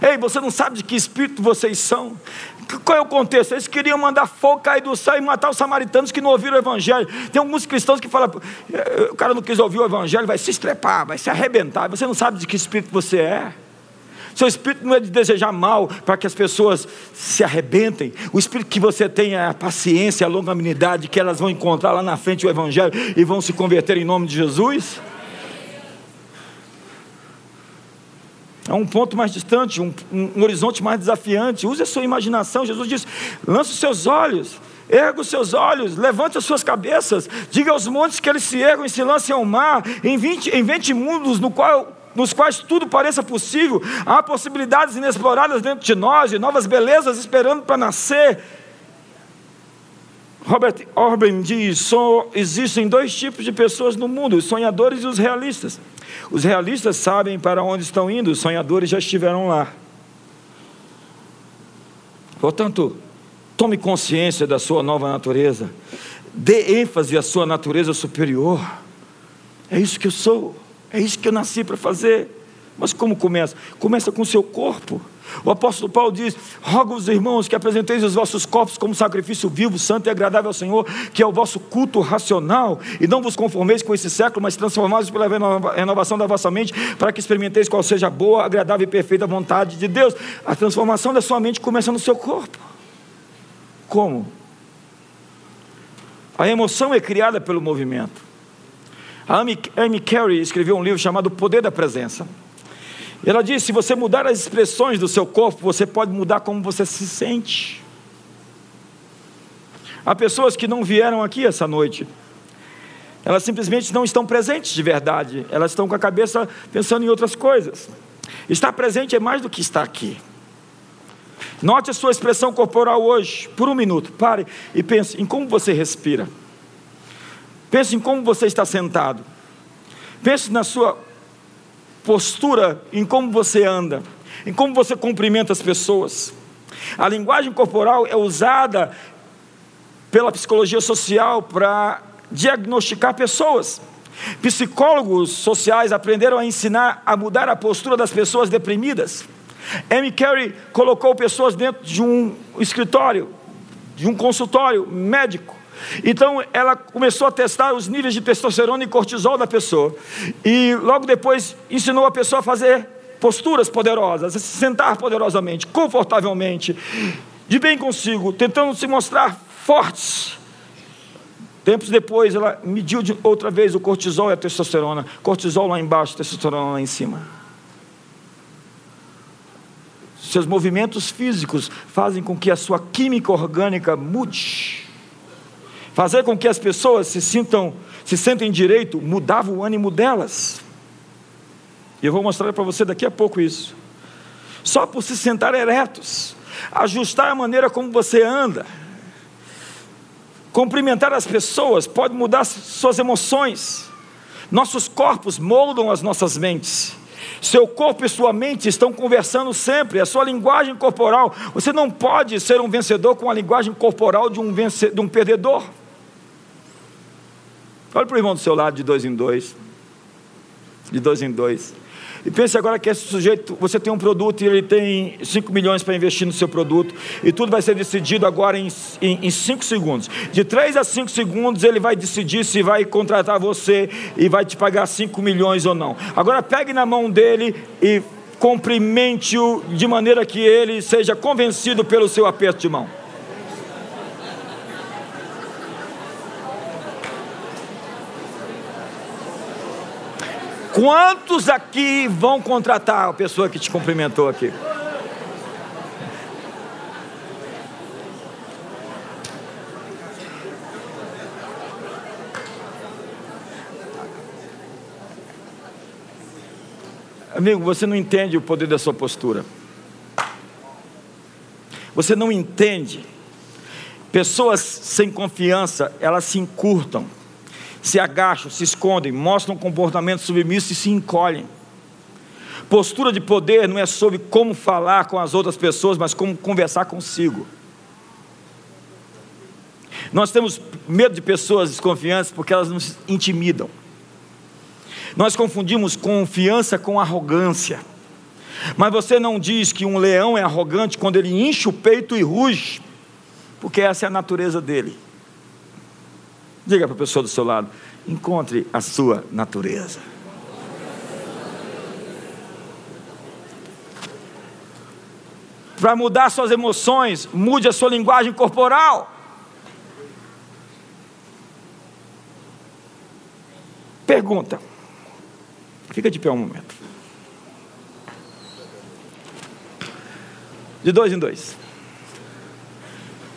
Ei, você não sabe de que espírito vocês são. Qual é o contexto? Eles queriam mandar fogo cair do céu e matar os samaritanos que não ouviram o evangelho. Tem alguns cristãos que falam: eh, o cara não quis ouvir o evangelho, vai se estrepar, vai se arrebentar. Você não sabe de que espírito você é. Seu espírito não é de desejar mal para que as pessoas se arrebentem. O espírito que você tem é a paciência, a longanimidade, que elas vão encontrar lá na frente o Evangelho e vão se converter em nome de Jesus. A um ponto mais distante, um, um, horizonte mais desafiante. Use a sua imaginação. Jesus diz: lança os seus olhos, erga os seus olhos, levante as suas cabeças, diga aos montes que eles se ergam e se lancem ao mar, invente, invente mundos no qual nos quais tudo pareça possível, há possibilidades inexploradas dentro de nós, e novas belezas esperando para nascer. Robert Orben diz: só existem dois tipos de pessoas no mundo, os sonhadores e os realistas. Os realistas sabem para onde estão indo, os sonhadores já estiveram lá. Portanto, tome consciência da sua nova natureza, dê ênfase à sua natureza superior. É isso que eu sou, é isso que eu nasci para fazer. Mas como começa? Começa com o seu corpo. O apóstolo Paulo diz: Rogo os irmãos que apresenteis os vossos corpos como sacrifício vivo, santo e agradável ao Senhor, que é o vosso culto racional, e não vos conformeis com esse século, mas transformados pela renovação da vossa mente, para que experimenteis qual seja a boa, agradável e perfeita vontade de Deus. A transformação da sua mente começa no seu corpo. Como? A emoção é criada pelo movimento. A Amy Carey escreveu um livro chamado O Poder da Presença. Ela diz: se você mudar as expressões do seu corpo, você pode mudar como você se sente. Há pessoas que não vieram aqui essa noite, elas simplesmente não estão presentes de verdade, elas estão com a cabeça pensando em outras coisas. Estar presente é mais do que estar aqui. Note a sua expressão corporal hoje, por um minuto, pare e pense em como você respira. Pense em como você está sentado. Pense na sua postura em como você anda, em como você cumprimenta as pessoas. A linguagem corporal é usada pela psicologia social para diagnosticar pessoas. Psicólogos sociais aprenderam a ensinar a mudar a postura das pessoas deprimidas. Amy Carey colocou pessoas dentro de um escritório, de um consultório médico, Então ela começou a testar os níveis de testosterona e cortisol da pessoa. E logo depois ensinou a pessoa a fazer posturas poderosas, a se sentar poderosamente, confortavelmente, de bem consigo, tentando se mostrar fortes. Tempos depois, ela mediu de outra vez o cortisol e a testosterona. Cortisol lá embaixo, testosterona lá em cima. Seus movimentos físicos fazem com que a sua química orgânica mude. Fazer com que as pessoas se sintam, se sentem direito, mudava o ânimo delas. E eu vou mostrar para você daqui a pouco isso. Só por se sentar eretos, ajustar a maneira como você anda, cumprimentar as pessoas pode mudar suas emoções. Nossos corpos moldam as nossas mentes. Seu corpo e sua mente estão conversando sempre, a sua linguagem corporal. Você não pode ser um vencedor com a linguagem corporal de um, de um perdedor. Olha para o irmão do seu lado, de dois em dois. De dois em dois. E pense agora que esse sujeito, você tem um produto e ele tem 5 milhões para investir no seu produto, e tudo vai ser decidido agora em 5 segundos. De 3 a 5 segundos ele vai decidir se vai contratar você e vai te pagar 5 milhões ou não. Agora pegue na mão dele e cumprimente-o de maneira que ele seja convencido pelo seu aperto de mão. Quantos aqui vão contratar a pessoa que te cumprimentou aqui? Amigo, você não entende o poder da sua postura. Você não entende. Pessoas sem confiança, elas se encurtam se agacham, se escondem, mostram um comportamento submisso e se encolhem. Postura de poder não é sobre como falar com as outras pessoas, mas como conversar consigo. Nós temos medo de pessoas desconfiantes porque elas nos intimidam. Nós confundimos confiança com arrogância. Mas você não diz que um leão é arrogante quando ele enche o peito e ruge, porque essa é a natureza dele. Diga para a pessoa do seu lado: encontre a sua natureza. Para mudar suas emoções, mude a sua linguagem corporal. Pergunta. Fica de pé um momento. De dois em dois.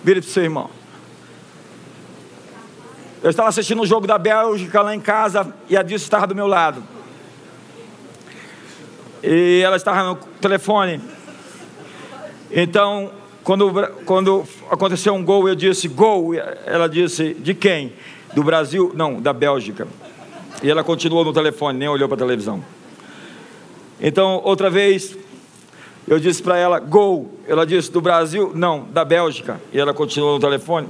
Vire para o seu irmão. Eu estava assistindo o jogo da Bélgica lá em casa e a Dilce estava do meu lado. E ela estava no telefone. Então, quando, quando aconteceu um gol, eu disse: Gol. Ela disse: De quem? Do Brasil? Não, da Bélgica. E ela continuou no telefone, nem olhou para a televisão. Então, outra vez, eu disse para ela: Gol. Ela disse: Do Brasil? Não, da Bélgica. E ela continuou no telefone.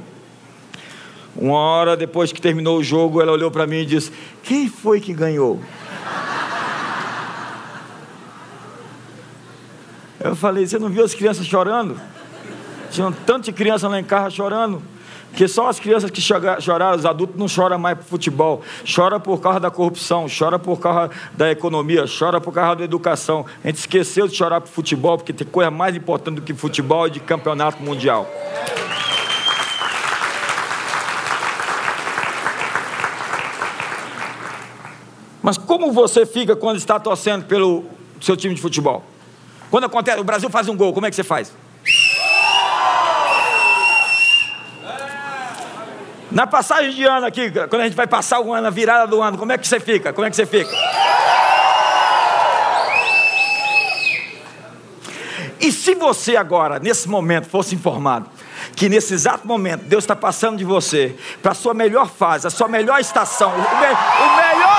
Uma hora depois que terminou o jogo, ela olhou para mim e disse: Quem foi que ganhou? Eu falei: Você não viu as crianças chorando? Tinham tanta criança lá em casa chorando. Que só as crianças que choraram, os adultos não choram mais por futebol. Chora por causa da corrupção, chora por causa da economia, chora por causa da educação. A gente esqueceu de chorar por futebol, porque tem coisa mais importante do que futebol e de campeonato mundial. Mas como você fica quando está torcendo pelo seu time de futebol? Quando acontece, o Brasil faz um gol, como é que você faz? Na passagem de ano aqui, quando a gente vai passar o ano, na virada do ano, como é que você fica? Como é que você fica? E se você agora, nesse momento, fosse informado que nesse exato momento Deus está passando de você para a sua melhor fase, a sua melhor estação, o, me, o melhor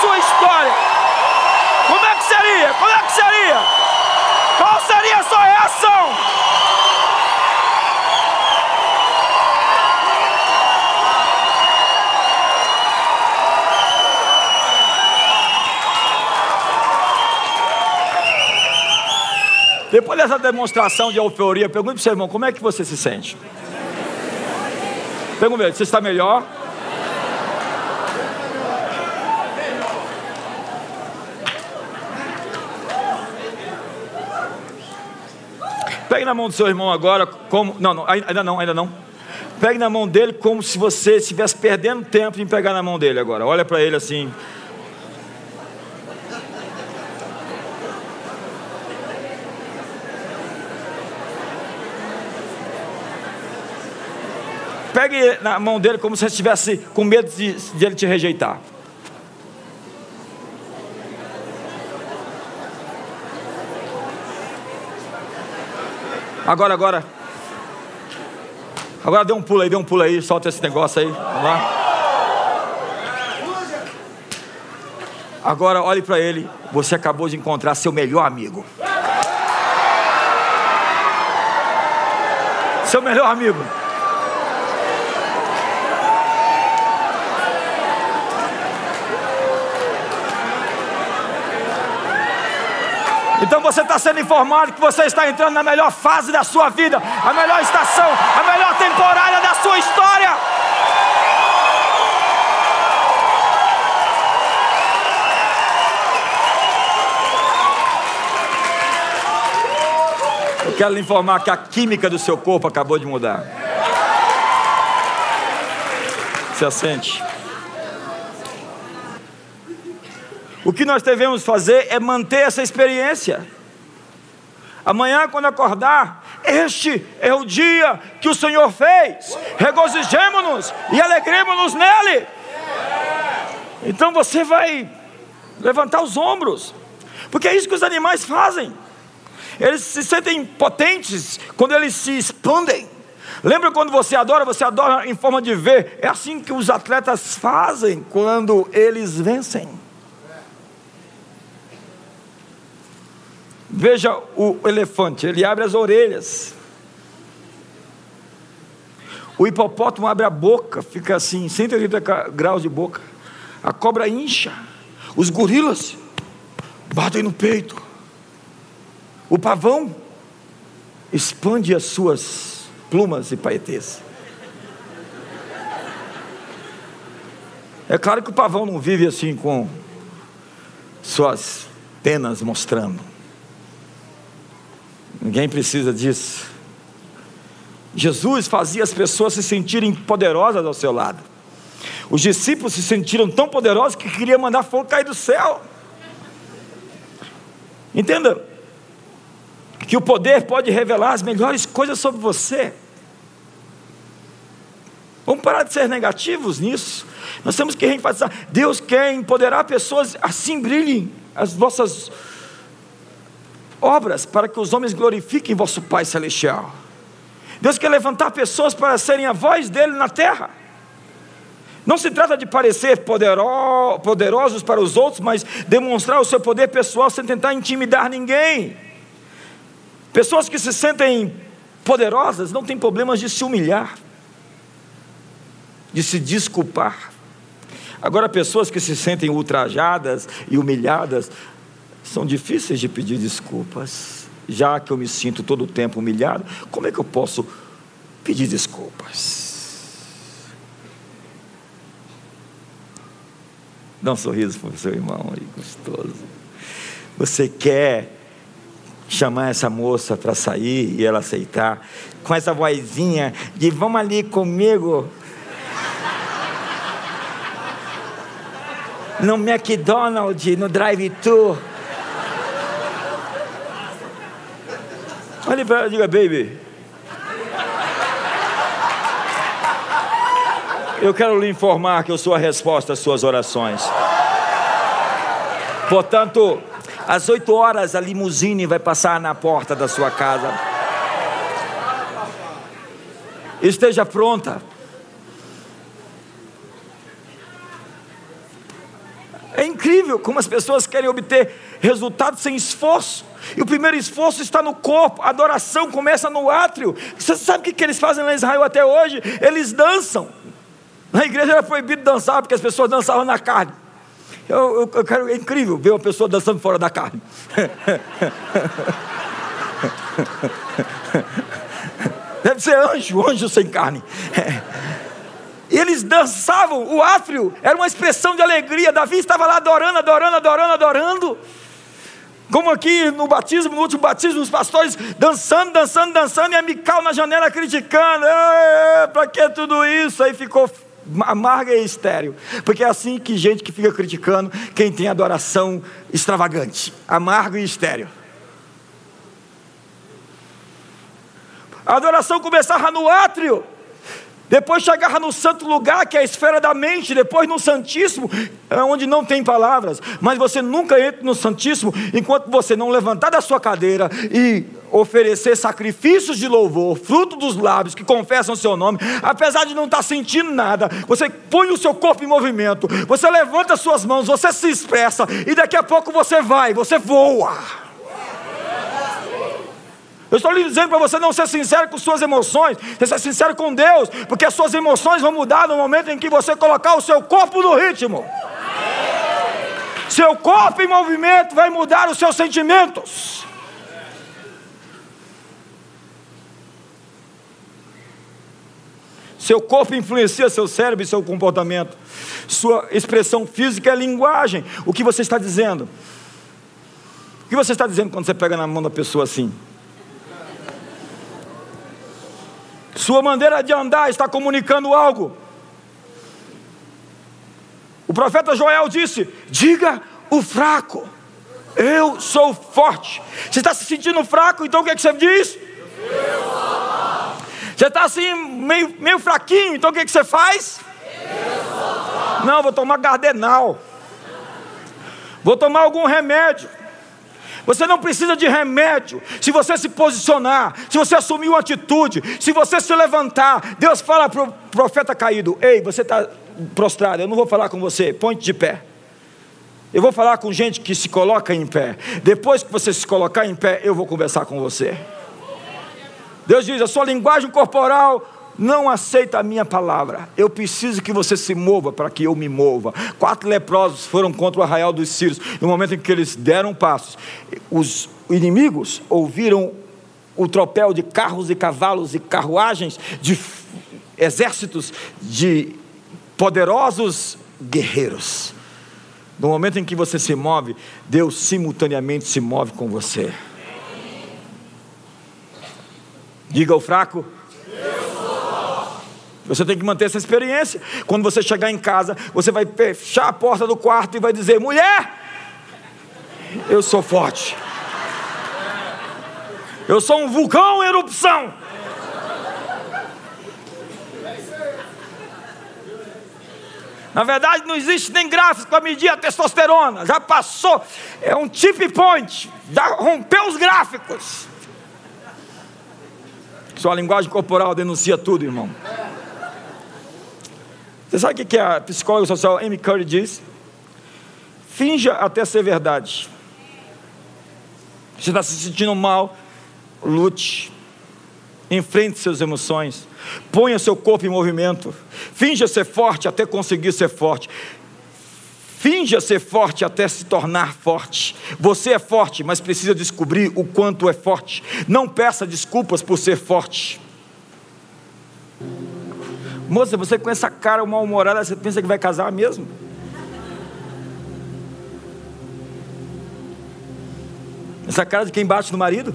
sua história. Como é que seria? Como é que seria? Qual seria a sua reação? Depois dessa demonstração de euforia, pergunte para o seu irmão, como é que você se sente? Um Você está melhor? Pegue na mão do seu irmão agora, como. Não, não, ainda não, ainda não. Pegue na mão dele como se você estivesse perdendo tempo em pegar na mão dele agora. Olha para ele assim. Pegue na mão dele como se você estivesse com medo de, de ele te rejeitar. Agora, agora. Agora dê um pulo aí, dê um pulo aí, solta esse negócio aí. Vamos lá. Agora olhe para ele. Você acabou de encontrar seu melhor amigo. Seu melhor amigo. Então você está sendo informado que você está entrando na melhor fase da sua vida, a melhor estação, a melhor temporada da sua história. Eu quero lhe informar que a química do seu corpo acabou de mudar. Se assente. O que nós devemos fazer é manter essa experiência. Amanhã, quando acordar, este é o dia que o Senhor fez. Regozijemos-nos e alegremos-nos nele. Então você vai levantar os ombros, porque é isso que os animais fazem. Eles se sentem potentes quando eles se expandem. Lembra quando você adora, você adora em forma de ver. É assim que os atletas fazem quando eles vencem. Veja o elefante, ele abre as orelhas. O hipopótamo abre a boca, fica assim, 180 graus de boca. A cobra incha. Os gorilas batem no peito. O pavão expande as suas plumas e paetês. É claro que o pavão não vive assim com suas penas mostrando. Ninguém precisa disso. Jesus fazia as pessoas se sentirem poderosas ao seu lado. Os discípulos se sentiram tão poderosos que queriam mandar fogo cair do céu. Entenda que o poder pode revelar as melhores coisas sobre você. Vamos parar de ser negativos nisso. Nós temos que reenfatizar. Deus quer empoderar pessoas, assim brilhem as vossas obras para que os homens glorifiquem vosso Pai Celestial. Deus quer levantar pessoas para serem a voz dele na terra. Não se trata de parecer poderosos, para os outros, mas demonstrar o seu poder pessoal sem tentar intimidar ninguém. Pessoas que se sentem poderosas não têm problemas de se humilhar, de se desculpar. Agora, pessoas que se sentem ultrajadas e humilhadas são difíceis de pedir desculpas. Já que eu me sinto todo o tempo humilhado, como é que eu posso pedir desculpas? Dá um sorriso para o seu irmão aí, gostoso. Você quer chamar essa moça para sair e ela aceitar, com essa vozinha de vamos ali comigo. No McDonald's, no drive-thru. Olha para ela diga, baby. Eu quero lhe informar que eu sou a resposta às suas orações. Portanto, às oito horas a limusine vai passar na porta da sua casa. Esteja pronta. É incrível como as pessoas querem obter resultados sem esforço. E o primeiro esforço está no corpo, a adoração começa no átrio. Você sabe o que eles fazem lá em Israel até hoje? Eles dançam. Na igreja era proibido dançar porque as pessoas dançavam na carne. Eu, eu, eu quero, é incrível ver uma pessoa dançando fora da carne. Deve ser anjo, anjo sem carne. E eles dançavam, o átrio era uma expressão de alegria. Davi estava lá adorando, adorando, adorando, adorando. Como aqui no batismo, no último batismo, os pastores dançando, dançando, dançando, e a Mical na janela criticando. Para que tudo isso? Aí ficou amarga e estéreo. Porque é assim que gente que fica criticando quem tem adoração extravagante, amargo e estéreo. A adoração começava no átrio. Depois chegava no santo lugar, que é a esfera da mente, depois no Santíssimo, é onde não tem palavras. Mas você nunca entra no Santíssimo enquanto você não levantar da sua cadeira e oferecer sacrifícios de louvor, fruto dos lábios que confessam o seu nome, apesar de não estar sentindo nada, você põe o seu corpo em movimento, você levanta suas mãos, você se expressa, e daqui a pouco você vai, você voa. Eu estou lhe dizendo para você não ser sincero com suas emoções, você ser sincero com Deus, porque as suas emoções vão mudar no momento em que você colocar o seu corpo no ritmo. Seu corpo em movimento vai mudar os seus sentimentos. Seu corpo influencia seu cérebro e seu comportamento. Sua expressão física é linguagem. O que você está dizendo? O que você está dizendo quando você pega na mão da pessoa assim? Sua maneira de andar está comunicando algo. O profeta Joel disse: Diga o fraco, eu sou forte. Você está se sentindo fraco, então o que, é que você diz? Você está assim, meio, meio fraquinho, então o que, é que você faz? Não, vou tomar gardenal. Vou tomar algum remédio. Você não precisa de remédio. Se você se posicionar, se você assumir uma atitude, se você se levantar, Deus fala para o profeta caído: Ei, você está prostrado, eu não vou falar com você, ponte de pé. Eu vou falar com gente que se coloca em pé. Depois que você se colocar em pé, eu vou conversar com você. Deus diz: a sua linguagem corporal não aceita a minha palavra. Eu preciso que você se mova para que eu me mova. Quatro leprosos foram contra o arraial dos sírios. No momento em que eles deram passos, os inimigos ouviram o tropel de carros e cavalos e carruagens de exércitos de poderosos guerreiros. No momento em que você se move, Deus simultaneamente se move com você. Diga ao fraco, você tem que manter essa experiência. Quando você chegar em casa, você vai fechar a porta do quarto e vai dizer: mulher, eu sou forte. Eu sou um vulcão em erupção. Na verdade, não existe nem gráfico para medir a testosterona. Já passou. É um tip point. Já rompeu os gráficos. Sua linguagem corporal denuncia tudo, irmão. Você sabe o que a psicóloga social Amy Curry diz? Finja até ser verdade. Você está se sentindo mal, lute. Enfrente suas emoções. Ponha seu corpo em movimento. Finja ser forte até conseguir ser forte. Finja ser forte até se tornar forte. Você é forte, mas precisa descobrir o quanto é forte. Não peça desculpas por ser forte. Moça, você com essa cara mal-humorada, você pensa que vai casar mesmo? Essa cara de quem bate no marido?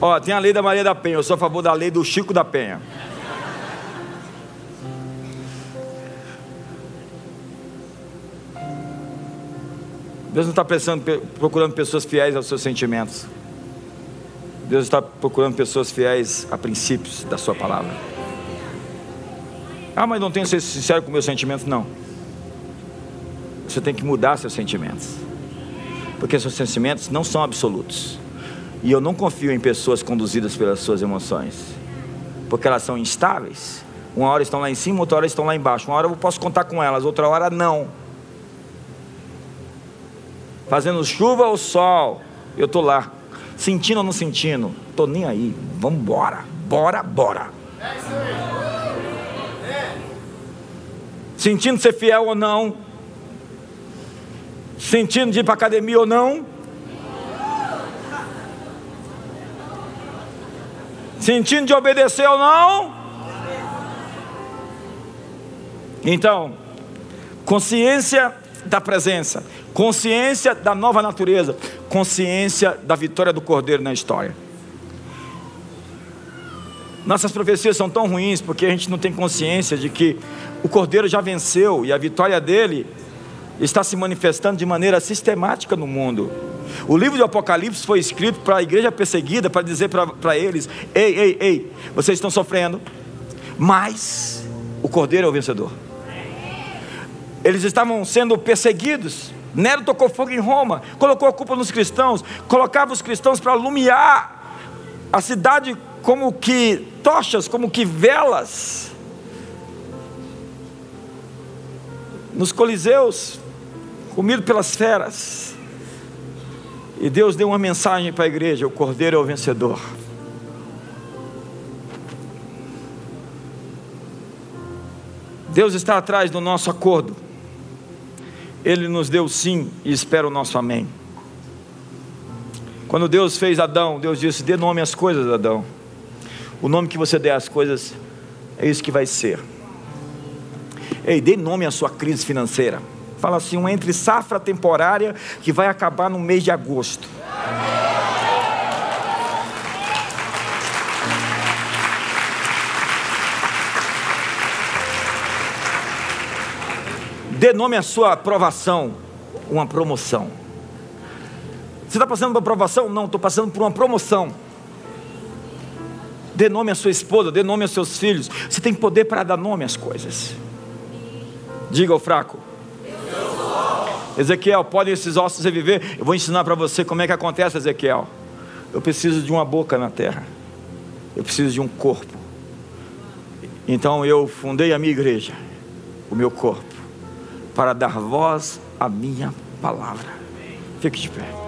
Ó, tem a lei da Maria da Penha, eu sou a favor da lei do Chico da Penha. Deus não está procurando pessoas fiéis aos seus sentimentos. Deus está procurando pessoas fiéis a princípios da Sua palavra. Ah, mas não tenho que ser sincero com meus sentimentos. Não. Você tem que mudar seus sentimentos. Porque seus sentimentos não são absolutos. E eu não confio em pessoas conduzidas pelas suas emoções. Porque elas são instáveis. Uma hora estão lá em cima, outra hora estão lá embaixo. Uma hora eu posso contar com elas, outra hora não. Fazendo chuva ou sol, eu estou lá Sentindo ou não sentindo, tô nem aí. Vamos embora. Bora, bora. Sentindo ser fiel ou não. Sentindo de ir para academia ou não. Sentindo de obedecer ou não? Então, consciência da presença, consciência da nova natureza, consciência da vitória do Cordeiro na história. Nossas profecias são tão ruins porque a gente não tem consciência de que o Cordeiro já venceu e a vitória dele está se manifestando de maneira sistemática no mundo. O livro de Apocalipse foi escrito para a igreja perseguida, para dizer para eles: ei, ei, ei, vocês estão sofrendo, mas o Cordeiro é o vencedor. Eles estavam sendo perseguidos. Nero tocou fogo em Roma, colocou a culpa nos cristãos, colocava os cristãos para alumiar a cidade como que tochas, como que velas. Nos coliseus, comido pelas feras. E Deus deu uma mensagem para a igreja: o cordeiro é o vencedor. Deus está atrás do nosso acordo. Ele nos deu sim e espera o nosso amém. Quando Deus fez Adão, Deus disse: dê nome às coisas, Adão. O nome que você der às coisas é isso que vai ser. Ei, dê nome à sua crise financeira. Fala assim, um entre safra temporária que vai acabar no mês de agosto. Dê nome à sua aprovação, uma promoção. Você está passando por uma aprovação? Não, estou passando por uma promoção. Dê nome à sua esposa, dê nome aos seus filhos. Você tem poder para dar nome às coisas. Diga ao fraco. Ezequiel, podem esses ossos reviver? Eu vou ensinar para você como é que acontece, Ezequiel. Eu preciso de uma boca na terra. Eu preciso de um corpo. Então eu fundei a minha igreja, o meu corpo para dar voz à minha palavra. Fique de pé.